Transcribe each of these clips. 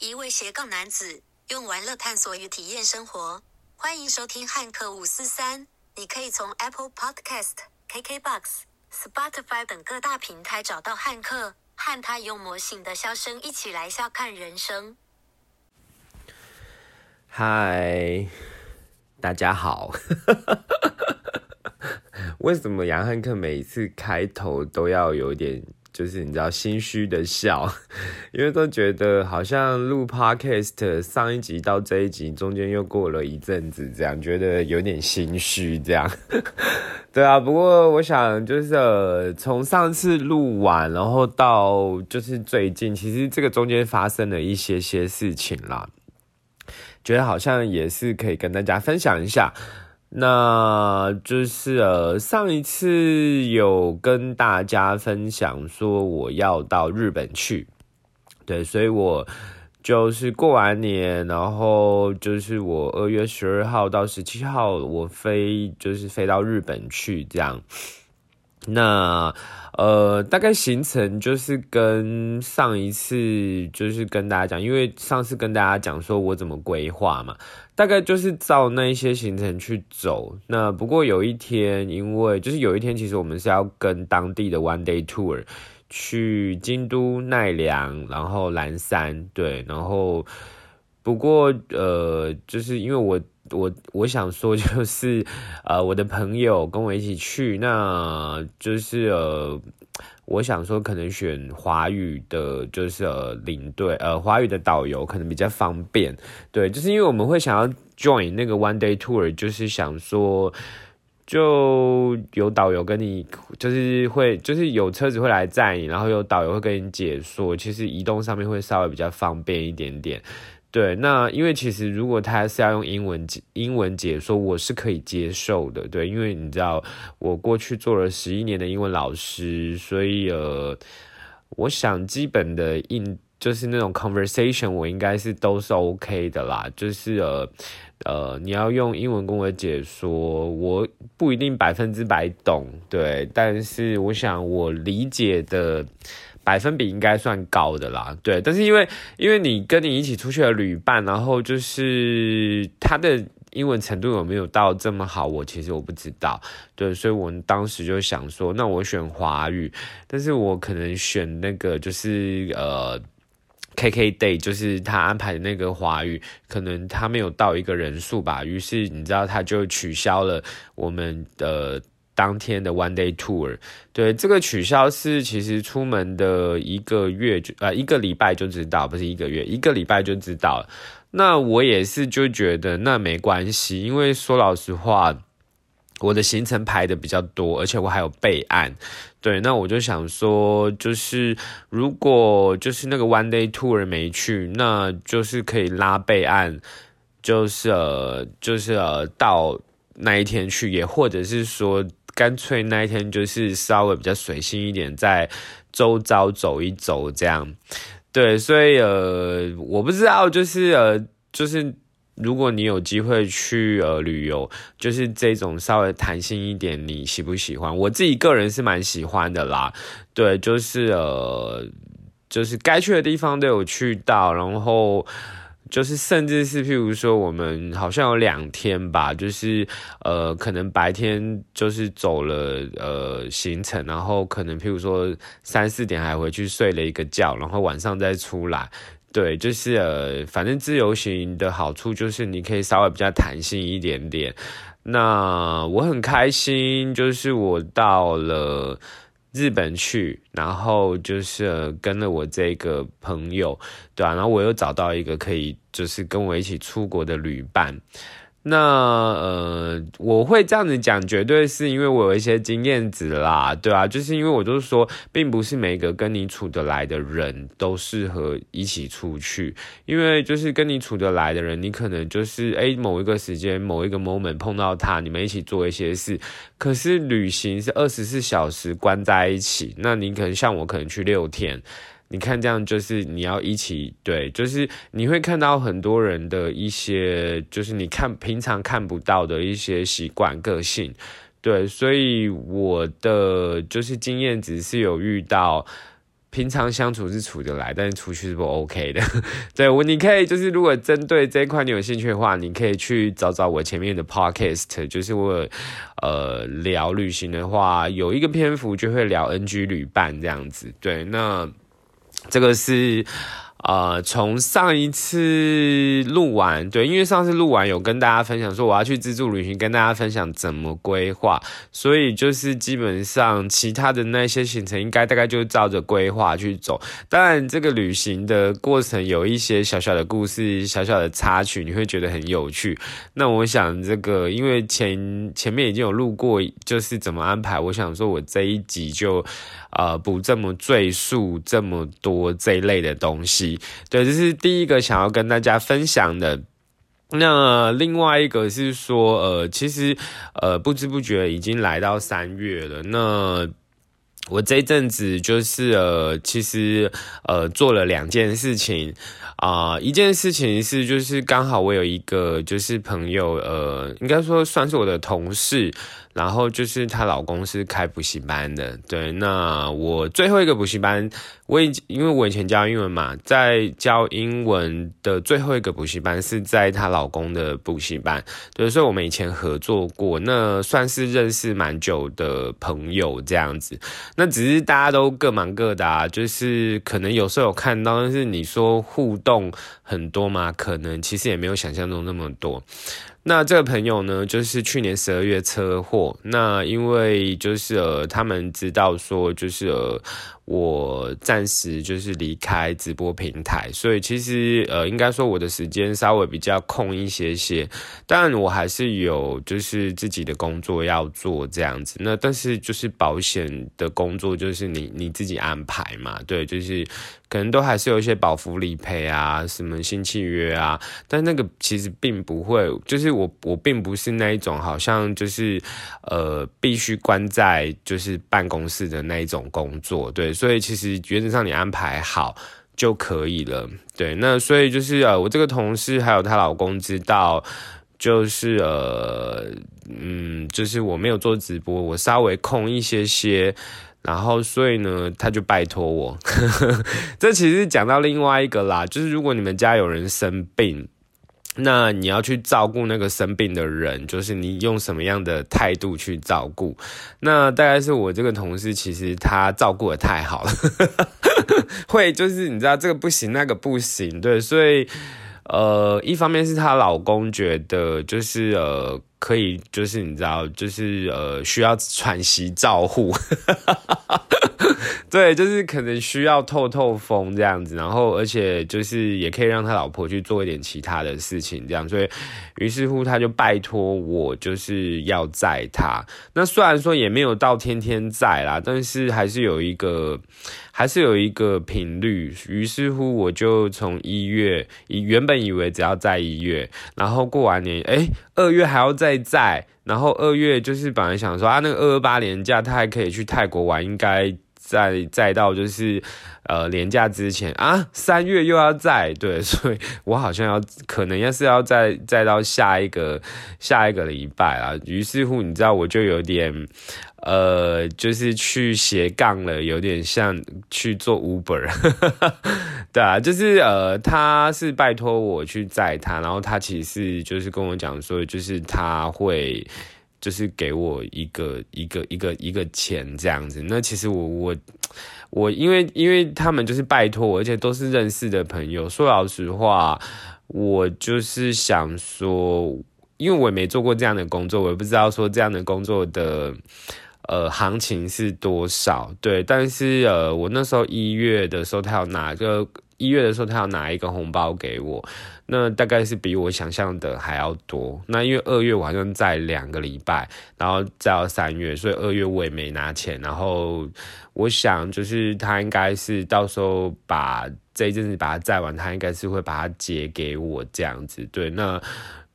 一位斜杠男子用玩乐探索与体验生活。欢迎收听汉克五四三。你可以从 Apple Podcast、KKBox、Spotify 等各大平台找到汉克，和他用魔性的笑声一起来笑看人生。嗨，大家好。为什么杨汉克每次开头都要有点，就是你知道心虚的笑？因为都觉得好像录 podcast 上一集到这一集中间又过了一阵子，这样觉得有点心虚。这样，对啊。不过我想就是从上次录完，然后到就是最近，其实这个中间发生了一些些事情啦，觉得好像也是可以跟大家分享一下。那就是呃，上一次有跟大家分享说我要到日本去，对，所以我就是过完年，然后就是我二月十二号到十七号我飞，就是飞到日本去这样。那呃，大概行程就是跟上一次就是跟大家讲，因为上次跟大家讲说我怎么规划嘛。大概就是照那一些行程去走。那不过有一天，因为就是有一天，其实我们是要跟当地的 one day tour 去京都、奈良，然后岚山，对，然后不过呃，就是因为我我我想说，就是呃，我的朋友跟我一起去，那就是呃。我想说，可能选华语的，就是呃领队，呃华语的导游可能比较方便。对，就是因为我们会想要 join 那个 one day tour，就是想说，就有导游跟你，就是会，就是有车子会来载你，然后有导游会跟你解说，其实移动上面会稍微比较方便一点点。对，那因为其实如果他是要用英文英文解说，我是可以接受的。对，因为你知道我过去做了十一年的英文老师，所以呃，我想基本的应就是那种 conversation，我应该是都是 OK 的啦。就是呃呃，你要用英文跟我解说，我不一定百分之百懂，对，但是我想我理解的。百分比应该算高的啦，对，但是因为因为你跟你一起出去的旅伴，然后就是他的英文程度有没有到这么好，我其实我不知道，对，所以我当时就想说，那我选华语，但是我可能选那个就是呃，K K Day，就是他安排的那个华语，可能他没有到一个人数吧，于是你知道他就取消了我们的。当天的 one day tour，对这个取消是其实出门的一个月就呃一个礼拜就知道，不是一个月，一个礼拜就知道。那我也是就觉得那没关系，因为说老实话，我的行程排的比较多，而且我还有备案。对，那我就想说，就是如果就是那个 one day tour 没去，那就是可以拉备案，就是呃就是呃到那一天去，也或者是说。干脆那一天就是稍微比较随性一点，在周遭走一走这样，对，所以呃，我不知道，就是呃，就是如果你有机会去呃旅游，就是这种稍微弹性一点，你喜不喜欢？我自己个人是蛮喜欢的啦，对，就是呃，就是该去的地方都有去到，然后。就是，甚至是譬如说，我们好像有两天吧，就是呃，可能白天就是走了呃行程，然后可能譬如说三四点还回去睡了一个觉，然后晚上再出来。对，就是呃，反正自由行的好处就是你可以稍微比较弹性一点点。那我很开心，就是我到了。日本去，然后就是跟了我这个朋友，对啊，然后我又找到一个可以就是跟我一起出国的旅伴。那呃，我会这样子讲，绝对是因为我有一些经验值啦，对啊，就是因为我就是说，并不是每个跟你处得来的人都适合一起出去，因为就是跟你处得来的人，你可能就是诶某一个时间某一个 moment 碰到他，你们一起做一些事，可是旅行是二十四小时关在一起，那你可能像我可能去六天。你看，这样就是你要一起对，就是你会看到很多人的一些，就是你看平常看不到的一些习惯、个性，对，所以我的就是经验只是有遇到平常相处是处得来，但是出去是不 OK 的。对我，你可以就是如果针对这一块你有兴趣的话，你可以去找找我前面的 podcast，就是我呃聊旅行的话，有一个篇幅就会聊 NG 旅伴这样子。对，那这个是。呃，从上一次录完，对，因为上次录完有跟大家分享说我要去自助旅行，跟大家分享怎么规划，所以就是基本上其他的那些行程应该大概就照着规划去走。当然，这个旅行的过程有一些小小的故事、小小的插曲，你会觉得很有趣。那我想这个，因为前前面已经有录过，就是怎么安排，我想说我这一集就。呃，不这么赘述这么多这一类的东西，对，这是第一个想要跟大家分享的。那另外一个是说，呃，其实呃，不知不觉已经来到三月了。那我这阵子就是呃，其实呃，做了两件事情啊，一件事情是就是刚好我有一个就是朋友，呃，应该说算是我的同事。然后就是她老公是开补习班的，对。那我最后一个补习班，我以因为我以前教英文嘛，在教英文的最后一个补习班是在她老公的补习班，对。所以我们以前合作过，那算是认识蛮久的朋友这样子。那只是大家都各忙各的，啊，就是可能有时候有看到，但是你说互动很多吗？可能其实也没有想象中那么多。那这个朋友呢，就是去年十二月车祸。那因为就是呃，他们知道说，就是呃。我暂时就是离开直播平台，所以其实呃，应该说我的时间稍微比较空一些些，但我还是有就是自己的工作要做这样子。那但是就是保险的工作就是你你自己安排嘛，对，就是可能都还是有一些保福理赔啊，什么新契约啊，但那个其实并不会，就是我我并不是那一种好像就是呃必须关在就是办公室的那一种工作，对。所以其实原则上你安排好就可以了，对。那所以就是呃，我这个同事还有她老公知道，就是呃，嗯，就是我没有做直播，我稍微空一些些，然后所以呢，他就拜托我。这其实讲到另外一个啦，就是如果你们家有人生病。那你要去照顾那个生病的人，就是你用什么样的态度去照顾？那大概是我这个同事，其实他照顾的太好了，会就是你知道这个不行，那个不行，对，所以呃，一方面是她老公觉得就是呃。可以，就是你知道，就是呃，需要喘息照护，对，就是可能需要透透风这样子，然后而且就是也可以让他老婆去做一点其他的事情，这样，所以于是乎他就拜托我，就是要载他。那虽然说也没有到天天载啦，但是还是有一个。还是有一个频率，于是乎我就从一月，以原本以为只要在一月，然后过完年，哎，二月还要再在，然后二月就是本来想说啊，那个二二八年假他还可以去泰国玩，应该再再到就是呃年假之前啊，三月又要再对，所以我好像要可能要是要再再到下一个下一个礼拜啊，于是乎你知道我就有点。呃，就是去斜杠了，有点像去做 Uber，对啊，就是呃，他是拜托我去载他，然后他其实就是跟我讲说，就是他会就是给我一个一个一个一个钱这样子。那其实我我我因为因为他们就是拜托我，而且都是认识的朋友。说老实话，我就是想说，因为我也没做过这样的工作，我也不知道说这样的工作的。呃，行情是多少？对，但是呃，我那时候一月的时候，他要拿个一月的时候，他要拿一个红包给我，那大概是比我想象的还要多。那因为二月我好像在两个礼拜，然后再到三月，所以二月我也没拿钱。然后我想，就是他应该是到时候把这一阵子把它载完，他应该是会把它结给我这样子。对，那。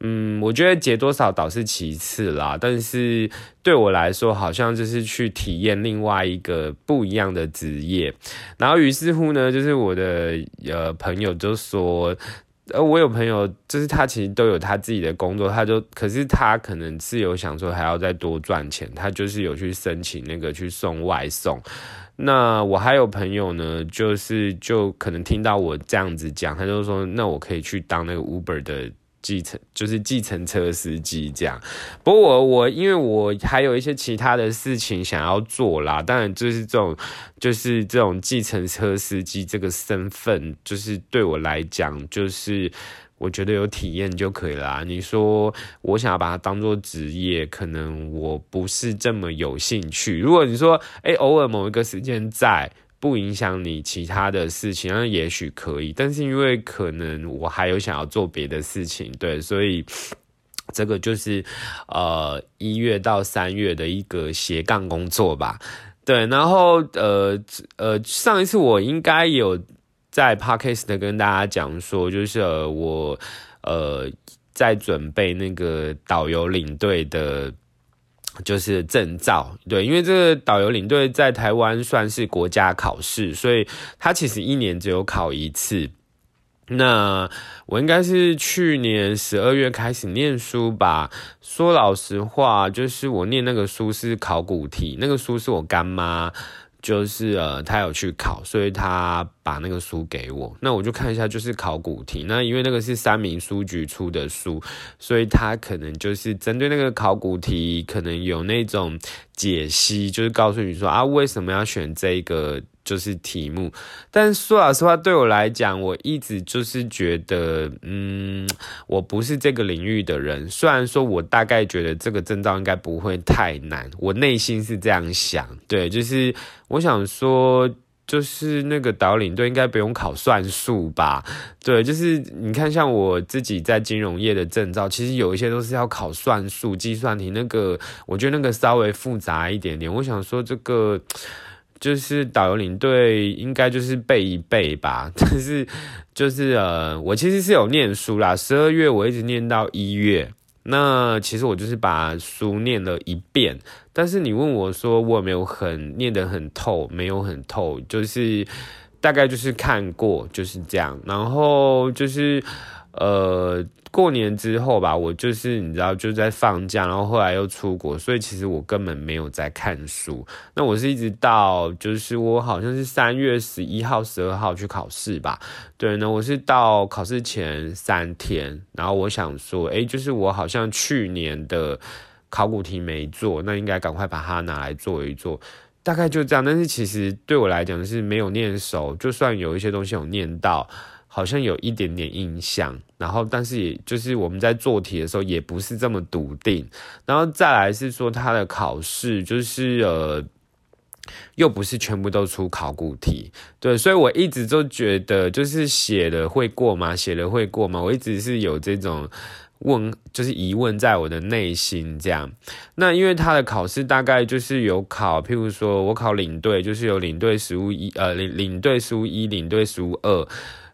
嗯，我觉得结多少倒是其次啦，但是对我来说，好像就是去体验另外一个不一样的职业。然后于是乎呢，就是我的呃朋友就说，呃，我有朋友就是他其实都有他自己的工作，他就可是他可能是有想说还要再多赚钱，他就是有去申请那个去送外送。那我还有朋友呢，就是就可能听到我这样子讲，他就说，那我可以去当那个 Uber 的计程，就是计程车司机这样。不过我我因为我还有一些其他的事情想要做啦，当然就是这种就是这种计程车司机这个身份，就是对我来讲就是。我觉得有体验就可以了。你说我想要把它当做职业，可能我不是这么有兴趣。如果你说，哎，偶尔某一个时间在，不影响你其他的事情，那也许可以。但是因为可能我还有想要做别的事情，对，所以 这个就是呃一月到三月的一个斜杠工作吧。对，然后呃呃，上一次我应该有。在 podcast 跟大家讲说，就是我呃在准备那个导游领队的，就是证照。对，因为这个导游领队在台湾算是国家考试，所以他其实一年只有考一次。那我应该是去年十二月开始念书吧。说老实话，就是我念那个书是考古题，那个书是我干妈。就是呃，他有去考，所以他把那个书给我，那我就看一下，就是考古题。那因为那个是三明书局出的书，所以他可能就是针对那个考古题，可能有那种解析，就是告诉你说啊，为什么要选这个。就是题目，但说老实话，对我来讲，我一直就是觉得，嗯，我不是这个领域的人。虽然说我大概觉得这个证照应该不会太难，我内心是这样想。对，就是我想说，就是那个导领队应该不用考算术吧？对，就是你看，像我自己在金融业的证照，其实有一些都是要考算术、计算题，那个我觉得那个稍微复杂一点点。我想说这个。就是导游领队应该就是背一背吧，但是就是呃，我其实是有念书啦，十二月我一直念到一月，那其实我就是把书念了一遍，但是你问我说我有没有很念得很透，没有很透，就是大概就是看过就是这样，然后就是呃。过年之后吧，我就是你知道就在放假，然后后来又出国，所以其实我根本没有在看书。那我是一直到就是我好像是三月十一号、十二号去考试吧。对呢，我是到考试前三天，然后我想说，哎，就是我好像去年的考古题没做，那应该赶快把它拿来做一做。大概就这样，但是其实对我来讲是没有念熟，就算有一些东西有念到。好像有一点点印象，然后但是也就是我们在做题的时候也不是这么笃定，然后再来是说他的考试就是呃，又不是全部都出考古题，对，所以我一直都觉得就是写了会过吗？写了会过吗？我一直是有这种问，就是疑问在我的内心这样。那因为他的考试大概就是有考，譬如说我考领队，就是有领队实务一，呃，领领队实务一，领队实务二。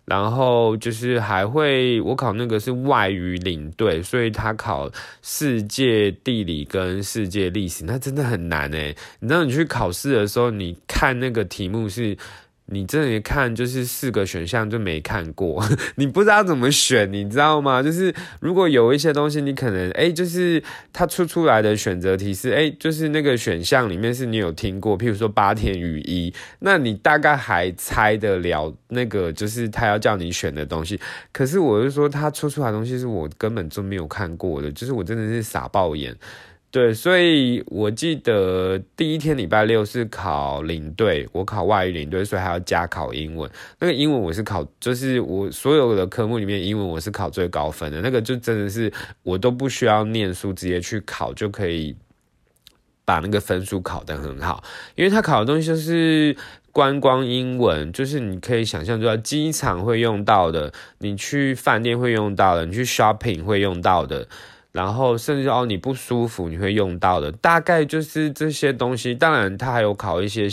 然后就是还会，我考那个是外语领队，所以他考世界地理跟世界历史，那真的很难诶。你知道你去考试的时候，你看那个题目是。你这里看就是四个选项就没看过，你不知道怎么选，你知道吗？就是如果有一些东西你可能哎，就是它出出来的选择题是哎，就是那个选项里面是你有听过，譬如说八天雨衣，那你大概还猜得了那个就是他要叫你选的东西。可是我就说他出出来东西是我根本就没有看过的，就是我真的是傻爆眼。对，所以我记得第一天礼拜六是考领队，我考外语领队，所以还要加考英文。那个英文我是考，就是我所有的科目里面英文我是考最高分的。那个就真的是我都不需要念书，直接去考就可以把那个分数考得很好。因为他考的东西就是观光英文，就是你可以想象，就在机场会用到的，你去饭店会用到的，你去 shopping 会用到的。然后甚至哦，你不舒服你会用到的，大概就是这些东西。当然，它还有考一些，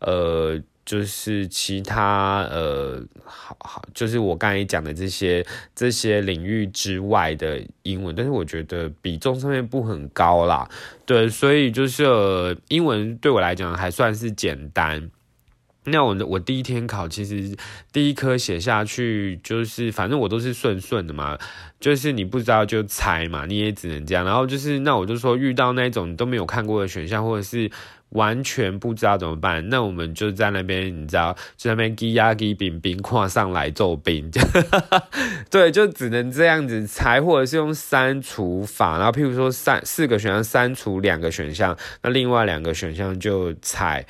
呃，就是其他呃，好好，就是我刚才讲的这些这些领域之外的英文，但是我觉得比重上面不很高啦。对，所以就是呃英文对我来讲还算是简单。那我我第一天考，其实第一科写下去就是，反正我都是顺顺的嘛，就是你不知道就猜嘛，你也只能这样。然后就是，那我就说遇到那种都没有看过的选项，或者是完全不知道怎么办，那我们就在那边，你知道，就在那边给压给饼饼跨上来做饼，对，就只能这样子猜，或者是用删除法，然后譬如说三四个选项删除两个选项，那另外两个选项就猜，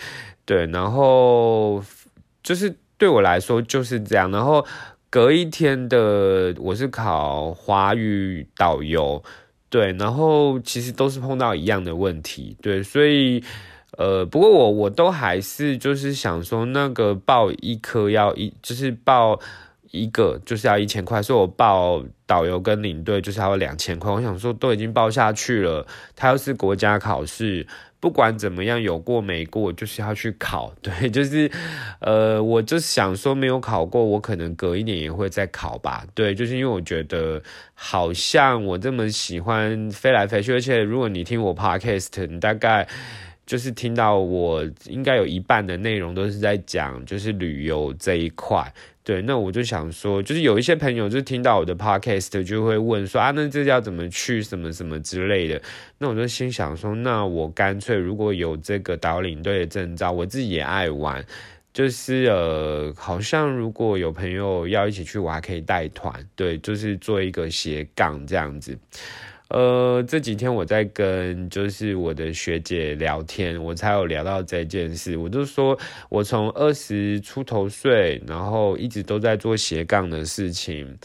对，然后就是对我来说就是这样，然后隔一天的我是考华语导游，对，然后其实都是碰到一样的问题，对，所以。呃，不过我我都还是就是想说，那个报一科要一，就是报一个就是要一千块，所以我报导游跟领队就是要两千块。我想说都已经报下去了，它又是国家考试，不管怎么样有过没过，就是要去考。对，就是呃，我就想说没有考过，我可能隔一年也会再考吧。对，就是因为我觉得好像我这么喜欢飞来飞去，而且如果你听我 podcast，你大概。就是听到我应该有一半的内容都是在讲就是旅游这一块，对，那我就想说，就是有一些朋友就听到我的 podcast 就会问说啊，那这要怎么去什么什么之类的，那我就心想说，那我干脆如果有这个导领队的证照，我自己也爱玩，就是呃，好像如果有朋友要一起去，我还可以带团，对，就是做一个斜杠这样子。呃，这几天我在跟就是我的学姐聊天，我才有聊到这件事。我就说我从二十出头岁，然后一直都在做斜杠的事情。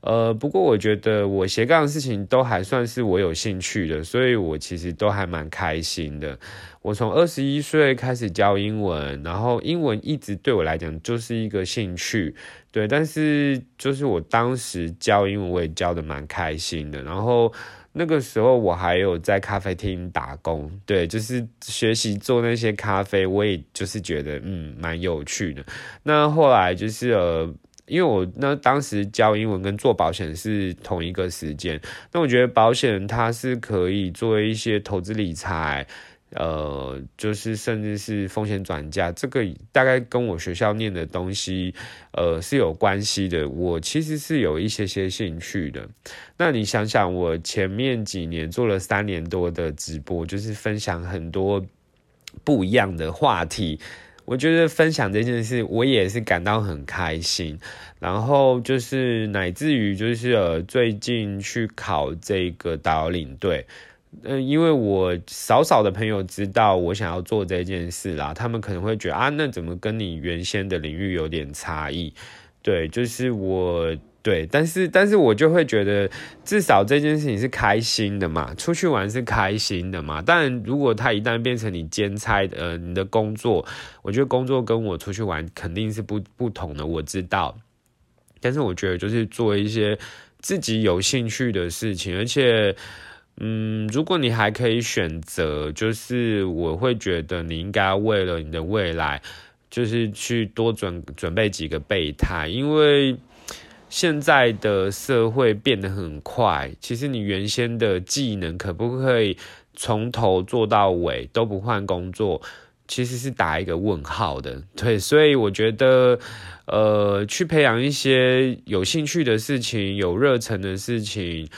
呃，不过我觉得我斜杠的事情都还算是我有兴趣的，所以我其实都还蛮开心的。我从二十一岁开始教英文，然后英文一直对我来讲就是一个兴趣，对。但是就是我当时教英文，我也教的蛮开心的，然后。那个时候我还有在咖啡厅打工，对，就是学习做那些咖啡，我也就是觉得嗯蛮有趣的。那后来就是呃，因为我那当时教英文跟做保险是同一个时间，那我觉得保险它是可以做一些投资理财。呃，就是甚至是风险转嫁，这个大概跟我学校念的东西，呃，是有关系的。我其实是有一些些兴趣的。那你想想，我前面几年做了三年多的直播，就是分享很多不一样的话题。我觉得分享这件事，我也是感到很开心。然后就是乃至于就是呃，最近去考这个导领队。嗯，因为我少少的朋友知道我想要做这件事啦，他们可能会觉得啊，那怎么跟你原先的领域有点差异？对，就是我对，但是但是我就会觉得，至少这件事情是开心的嘛，出去玩是开心的嘛。但如果它一旦变成你兼差的，呃，你的工作，我觉得工作跟我出去玩肯定是不不同的，我知道。但是我觉得就是做一些自己有兴趣的事情，而且。嗯，如果你还可以选择，就是我会觉得你应该为了你的未来，就是去多准准备几个备胎，因为现在的社会变得很快，其实你原先的技能可不可以从头做到尾都不换工作，其实是打一个问号的。对，所以我觉得，呃，去培养一些有兴趣的事情，有热忱的事情。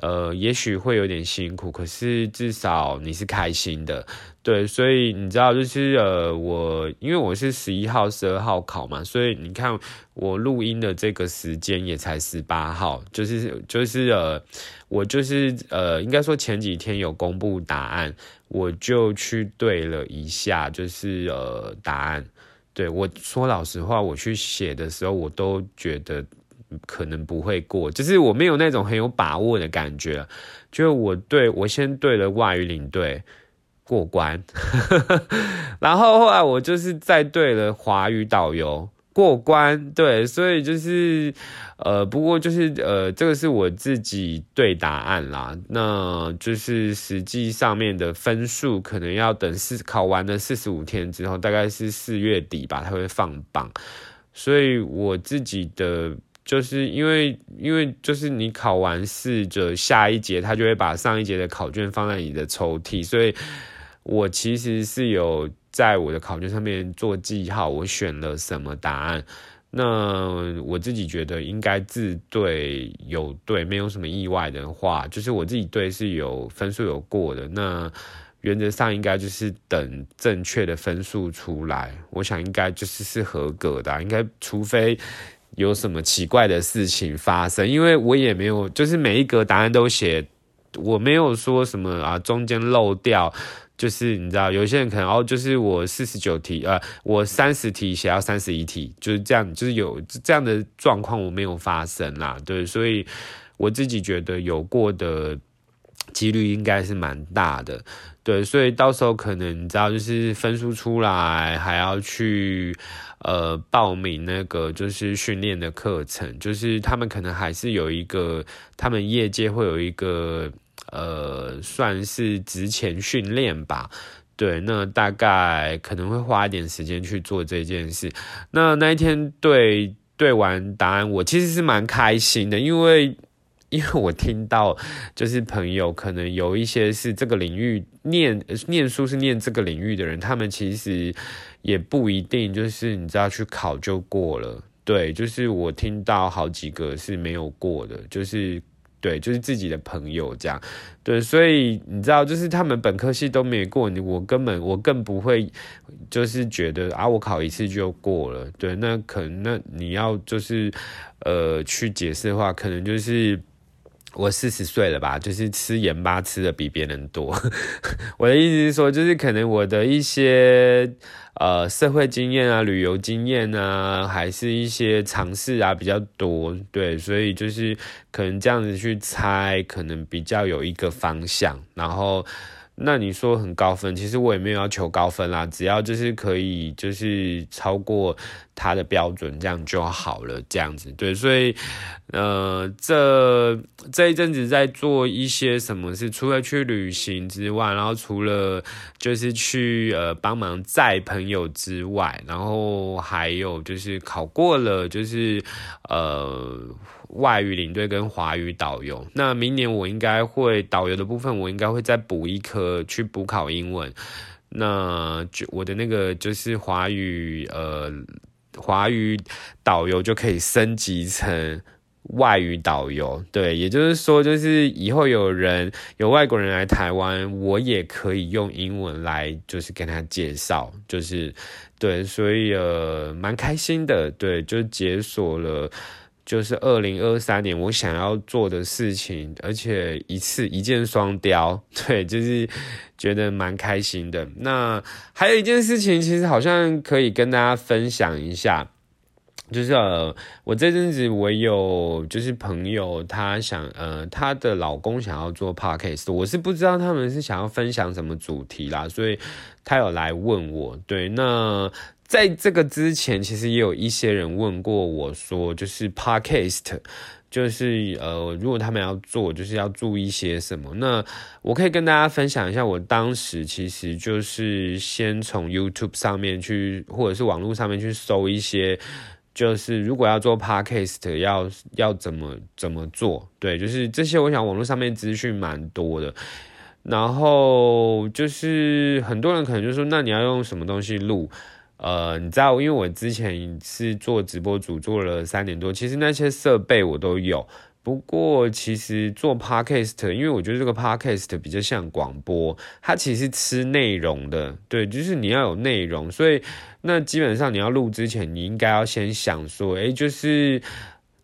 呃，也许会有点辛苦，可是至少你是开心的，对，所以你知道，就是呃，我因为我是十一号、十二号考嘛，所以你看我录音的这个时间也才十八号，就是就是呃，我就是呃，应该说前几天有公布答案，我就去对了一下，就是呃，答案，对我说老实话，我去写的时候，我都觉得。可能不会过，就是我没有那种很有把握的感觉。就我对我先对了外语领队过关，然后后来我就是再对了华语导游过关。对，所以就是呃，不过就是呃，这个是我自己对答案啦。那就是实际上面的分数可能要等四考完了四十五天之后，大概是四月底吧，它会放榜。所以我自己的。就是因为，因为就是你考完试就下一节，他就会把上一节的考卷放在你的抽屉，所以我其实是有在我的考卷上面做记号，我选了什么答案。那我自己觉得应该字对有对，没有什么意外的话，就是我自己对是有分数有过的。那。原则上应该就是等正确的分数出来，我想应该就是是合格的，应该除非有什么奇怪的事情发生，因为我也没有就是每一个答案都写，我没有说什么啊中间漏掉。就是你知道，有些人可能哦，就是我四十九题，呃，我三十题写到三十一题，就是这样，就是有这样的状况我没有发生啦，对，所以我自己觉得有过的几率应该是蛮大的，对，所以到时候可能你知道，就是分数出来还要去呃报名那个就是训练的课程，就是他们可能还是有一个，他们业界会有一个。呃，算是职前训练吧，对，那大概可能会花一点时间去做这件事。那那一天对对完答案，我其实是蛮开心的，因为因为我听到就是朋友可能有一些是这个领域念念书是念这个领域的人，他们其实也不一定就是你知道去考就过了，对，就是我听到好几个是没有过的，就是。对，就是自己的朋友这样，对，所以你知道，就是他们本科系都没过，你我根本我更不会，就是觉得啊，我考一次就过了，对，那可能那你要就是呃去解释的话，可能就是我四十岁了吧，就是吃盐巴吃的比别人多，我的意思是说，就是可能我的一些。呃，社会经验啊，旅游经验啊，还是一些尝试啊比较多，对，所以就是可能这样子去猜，可能比较有一个方向，然后。那你说很高分，其实我也没有要求高分啦，只要就是可以就是超过他的标准，这样就好了，这样子对，所以呃，这这一阵子在做一些什么事，除了去旅行之外，然后除了就是去呃帮忙载朋友之外，然后还有就是考过了，就是呃。外语领队跟华语导游，那明年我应该会导游的部分，我应该会再补一科去补考英文。那就我的那个就是华语呃华语导游就可以升级成外语导游。对，也就是说，就是以后有人有外国人来台湾，我也可以用英文来就是跟他介绍，就是对，所以呃蛮开心的，对，就解锁了。就是二零二三年我想要做的事情，而且一次一箭双雕，对，就是觉得蛮开心的。那还有一件事情，其实好像可以跟大家分享一下，就是呃，我这阵子我有就是朋友，他想呃，她的老公想要做 podcast，我是不知道他们是想要分享什么主题啦，所以他有来问我，对，那。在这个之前，其实也有一些人问过我说，就是 podcast，就是呃，如果他们要做，就是要注意些什么？那我可以跟大家分享一下，我当时其实就是先从 YouTube 上面去，或者是网络上面去搜一些，就是如果要做 podcast，要要怎么怎么做？对，就是这些，我想网络上面资讯蛮多的。然后就是很多人可能就说，那你要用什么东西录？呃，你知道，因为我之前是做直播主，做了三年多，其实那些设备我都有。不过，其实做 podcast，因为我觉得这个 podcast 比较像广播，它其实吃内容的，对，就是你要有内容，所以那基本上你要录之前，你应该要先想说，诶，就是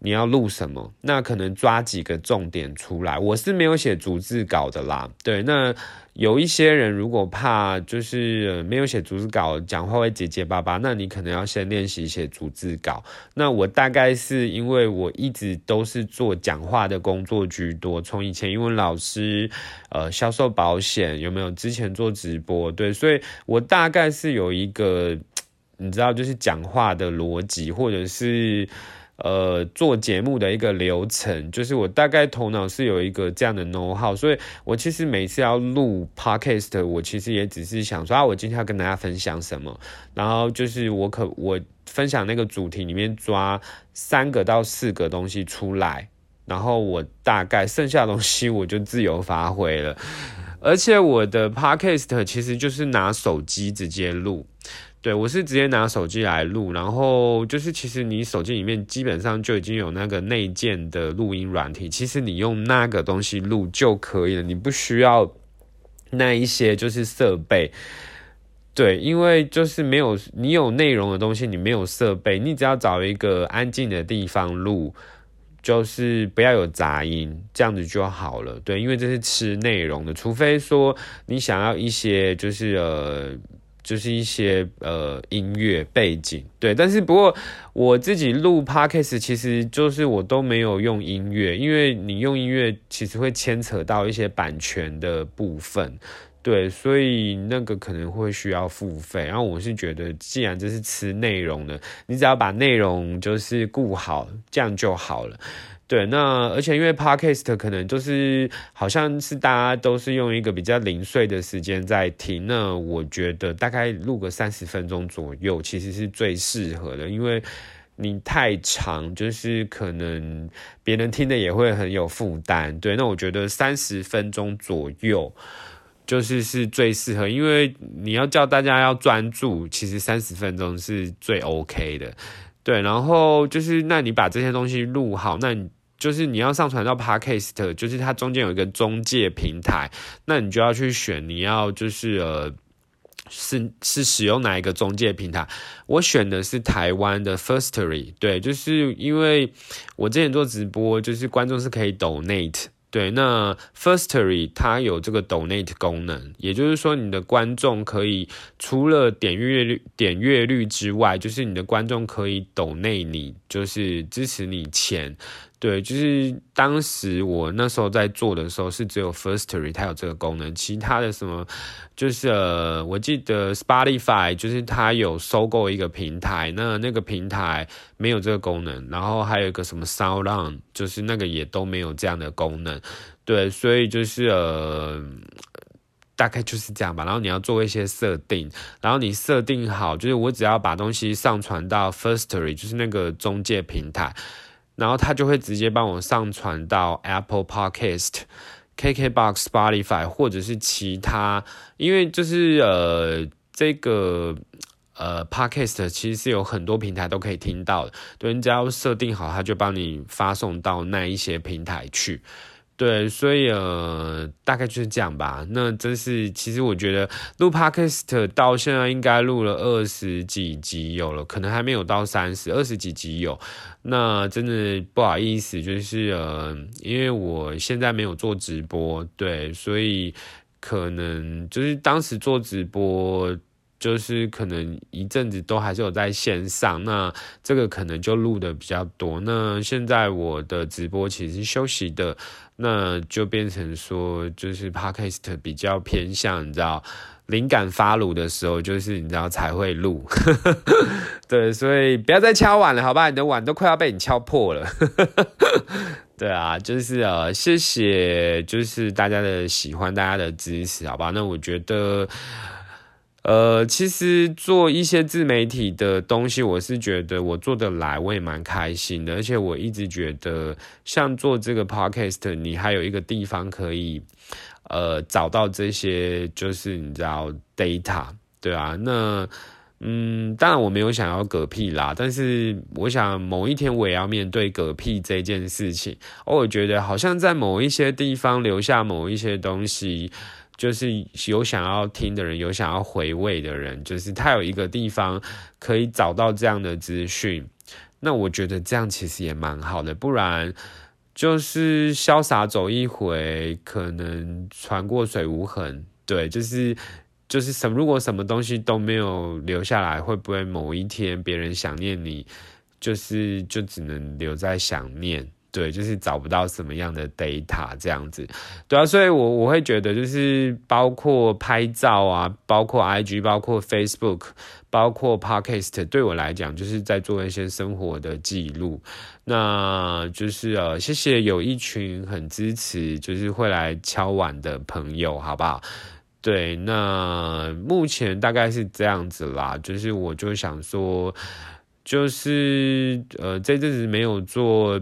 你要录什么，那可能抓几个重点出来。我是没有写逐字稿的啦，对，那。有一些人如果怕就是没有写逐字稿，讲话会结结巴巴，那你可能要先练习写逐字稿。那我大概是因为我一直都是做讲话的工作居多，从以前英文老师，呃，销售保险有没有？之前做直播，对，所以我大概是有一个，你知道，就是讲话的逻辑，或者是。呃，做节目的一个流程，就是我大概头脑是有一个这样的 know how，所以我其实每次要录 podcast，我其实也只是想说啊，我今天要跟大家分享什么，然后就是我可我分享那个主题里面抓三个到四个东西出来，然后我大概剩下的东西我就自由发挥了，而且我的 podcast 其实就是拿手机直接录。对，我是直接拿手机来录，然后就是其实你手机里面基本上就已经有那个内建的录音软体，其实你用那个东西录就可以了，你不需要那一些就是设备。对，因为就是没有你有内容的东西，你没有设备，你只要找一个安静的地方录，就是不要有杂音，这样子就好了。对，因为这是吃内容的，除非说你想要一些就是呃，就是一些呃音乐背景。对，但是不过我自己录 podcast，其实就是我都没有用音乐，因为你用音乐其实会牵扯到一些版权的部分。对，所以那个可能会需要付费。然后我是觉得，既然这是吃内容的，你只要把内容就是顾好，这样就好了。对，那而且因为 podcast 可能就是好像是大家都是用一个比较零碎的时间在听，那我觉得大概录个三十分钟左右，其实是最适合的。因为你太长，就是可能别人听的也会很有负担。对，那我觉得三十分钟左右。就是是最适合，因为你要叫大家要专注，其实三十分钟是最 OK 的，对。然后就是，那你把这些东西录好，那你就是你要上传到 Podcast，就是它中间有一个中介平台，那你就要去选你要就是呃是是使用哪一个中介平台。我选的是台湾的 Firstory，对，就是因为我之前做直播，就是观众是可以 Donate。对，那 Firstory 它有这个 Donate 功能，也就是说，你的观众可以除了点阅率、点阅率之外，就是你的观众可以 Donate 你，就是支持你钱。对，就是当时我那时候在做的时候，是只有 Firstory 它有这个功能，其他的什么，就是呃，我记得 Spotify 就是它有收购一个平台，那那个平台没有这个功能，然后还有一个什么 SoundOn，就是那个也都没有这样的功能。对，所以就是呃，大概就是这样吧。然后你要做一些设定，然后你设定好，就是我只要把东西上传到 Firstory，就是那个中介平台。然后他就会直接帮我上传到 Apple Podcast、KKBox、Spotify 或者是其他，因为就是呃这个呃 Podcast 其实是有很多平台都可以听到的，对你只要设定好，他就帮你发送到那一些平台去。对，所以呃，大概就是这样吧。那真是，其实我觉得录 podcast 到现在应该录了二十几集有了，可能还没有到三十，二十几集有。那真的不好意思，就是呃，因为我现在没有做直播，对，所以可能就是当时做直播。就是可能一阵子都还是有在线上，那这个可能就录的比较多。那现在我的直播其实休息的，那就变成说就是 podcast 比较偏向，你知道，灵感发炉的时候，就是你知道才会录。对，所以不要再敲碗了，好吧？你的碗都快要被你敲破了。对啊，就是呃，谢谢，就是大家的喜欢，大家的支持，好吧？那我觉得。呃，其实做一些自媒体的东西，我是觉得我做得来，我也蛮开心的。而且我一直觉得，像做这个 podcast，你还有一个地方可以，呃，找到这些，就是你知道 data，对啊。那，嗯，当然我没有想要嗝屁啦，但是我想某一天我也要面对嗝屁这件事情。我觉得好像在某一些地方留下某一些东西。就是有想要听的人，有想要回味的人，就是他有一个地方可以找到这样的资讯，那我觉得这样其实也蛮好的。不然就是潇洒走一回，可能船过水无痕。对，就是就是什如果什么东西都没有留下来，会不会某一天别人想念你，就是就只能留在想念。对，就是找不到什么样的 data 这样子，对啊，所以我我会觉得就是包括拍照啊，包括 IG，包括 Facebook，包括 Podcast，对我来讲就是在做一些生活的记录。那就是呃，谢谢有一群很支持，就是会来敲碗的朋友，好不好？对，那目前大概是这样子啦，就是我就想说，就是呃，这阵子没有做。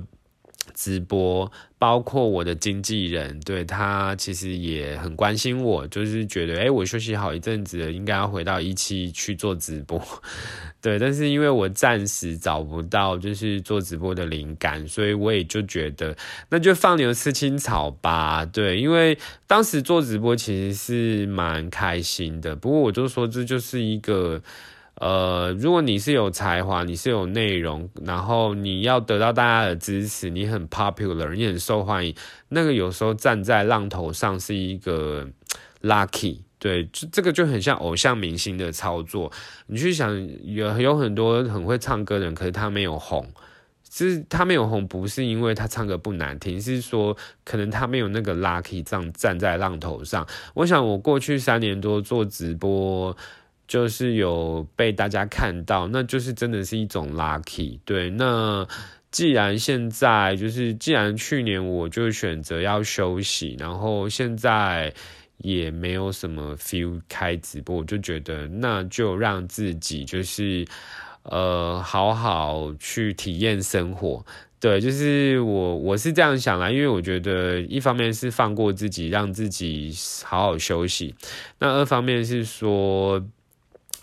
直播，包括我的经纪人，对他其实也很关心我，就是觉得，哎，我休息好一阵子，应该要回到一期去做直播，对。但是因为我暂时找不到就是做直播的灵感，所以我也就觉得，那就放牛吃青草吧，对。因为当时做直播其实是蛮开心的，不过我就说这就是一个。呃，如果你是有才华，你是有内容，然后你要得到大家的支持，你很 popular，你很受欢迎，那个有时候站在浪头上是一个 lucky，对，这这个就很像偶像明星的操作。你去想，有有很多很会唱歌的人，可是他没有红，是他没有红，不是因为他唱歌不难听，是说可能他没有那个 lucky 这样站在浪头上。我想我过去三年多做直播。就是有被大家看到，那就是真的是一种 lucky。对，那既然现在就是，既然去年我就选择要休息，然后现在也没有什么 feel 开直播，我就觉得那就让自己就是呃好好去体验生活。对，就是我我是这样想啦，因为我觉得一方面是放过自己，让自己好好休息，那二方面是说。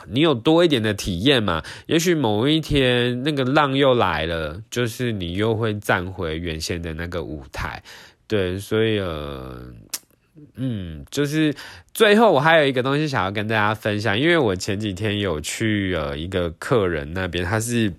你有多一点的体验嘛？也许某一天那个浪又来了，就是你又会站回原先的那个舞台。对，所以呃，嗯，就是最后我还有一个东西想要跟大家分享，因为我前几天有去呃一个客人那边，他是。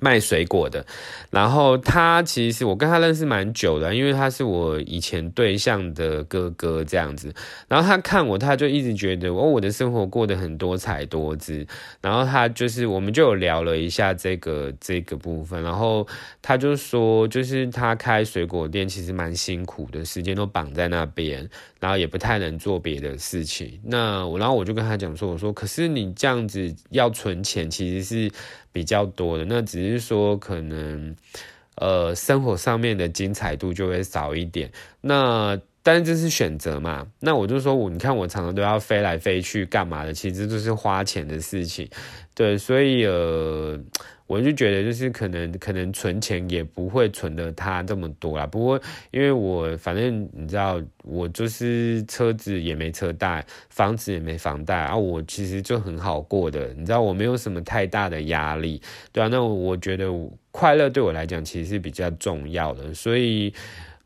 卖水果的，然后他其实我跟他认识蛮久的，因为他是我以前对象的哥哥这样子。然后他看我，他就一直觉得哦，我的生活过得很多彩多姿。然后他就是我们就有聊了一下这个这个部分，然后他就说，就是他开水果店其实蛮辛苦的，时间都绑在那边，然后也不太能做别的事情。那我然后我就跟他讲说，我说可是你这样子要存钱，其实是。比较多的，那只是说可能，呃，生活上面的精彩度就会少一点。那但是这是选择嘛？那我就说我，你看我常常都要飞来飞去干嘛的？其实就是花钱的事情，对，所以呃。我就觉得，就是可能可能存钱也不会存的他这么多啦。不过，因为我反正你知道，我就是车子也没车贷，房子也没房贷啊，我其实就很好过的。你知道，我没有什么太大的压力，对啊。那我觉得快乐对我来讲其实是比较重要的，所以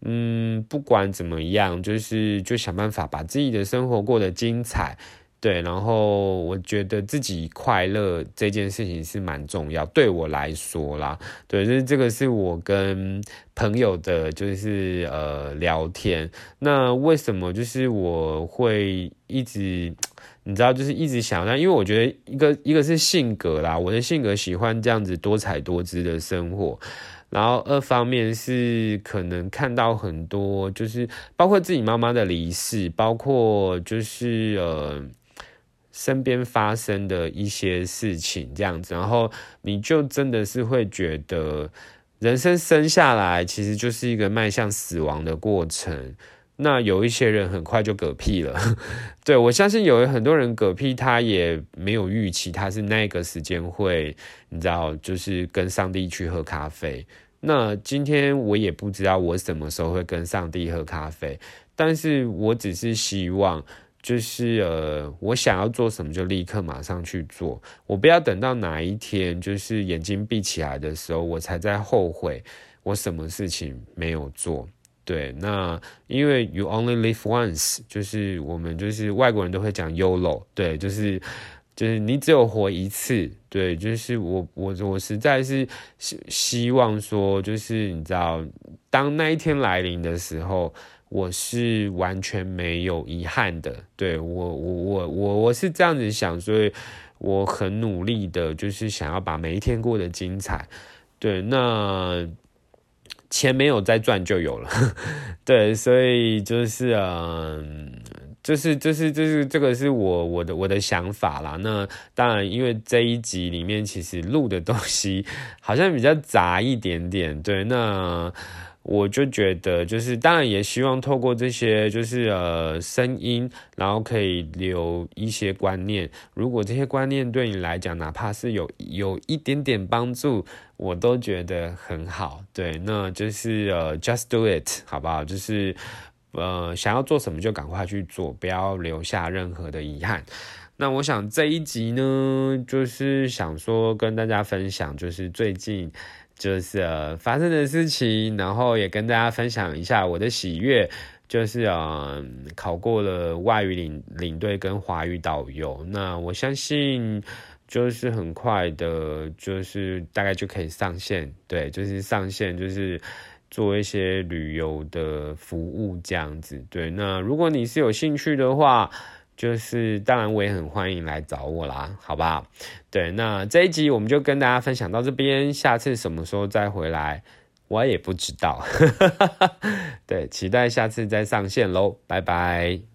嗯，不管怎么样，就是就想办法把自己的生活过得精彩。对，然后我觉得自己快乐这件事情是蛮重要，对我来说啦。对，就是这个是我跟朋友的，就是呃聊天。那为什么就是我会一直，你知道，就是一直想要，因为我觉得一个一个是性格啦，我的性格喜欢这样子多彩多姿的生活。然后二方面是可能看到很多，就是包括自己妈妈的离世，包括就是呃。身边发生的一些事情，这样子，然后你就真的是会觉得，人生生下来其实就是一个迈向死亡的过程。那有一些人很快就嗝屁了，对我相信有很多人嗝屁，他也没有预期他是那个时间会，你知道，就是跟上帝去喝咖啡。那今天我也不知道我什么时候会跟上帝喝咖啡，但是我只是希望。就是呃，我想要做什么就立刻马上去做，我不要等到哪一天就是眼睛闭起来的时候，我才在后悔我什么事情没有做。对，那因为 you only live once，就是我们就是外国人都会讲 YOLO，对，就是就是你只有活一次。对，就是我我我实在是希希望说，就是你知道，当那一天来临的时候。我是完全没有遗憾的，对我我我我我是这样子想，所以我很努力的，就是想要把每一天过得精彩。对，那钱没有再赚就有了，对，所以就是嗯，就是就是就是这个是我我的我的想法啦。那当然，因为这一集里面其实录的东西好像比较杂一点点，对，那。我就觉得，就是当然也希望透过这些，就是呃声音，然后可以留一些观念。如果这些观念对你来讲，哪怕是有有一点点帮助，我都觉得很好。对，那就是呃，just do it，好不好？就是呃，想要做什么就赶快去做，不要留下任何的遗憾。那我想这一集呢，就是想说跟大家分享，就是最近。就是发生的事情，然后也跟大家分享一下我的喜悦，就是啊考过了外语领领队跟华语导游，那我相信就是很快的，就是大概就可以上线，对，就是上线就是做一些旅游的服务这样子，对，那如果你是有兴趣的话。就是当然，我也很欢迎来找我啦，好不好？对，那这一集我们就跟大家分享到这边，下次什么时候再回来，我也不知道。对，期待下次再上线喽，拜拜。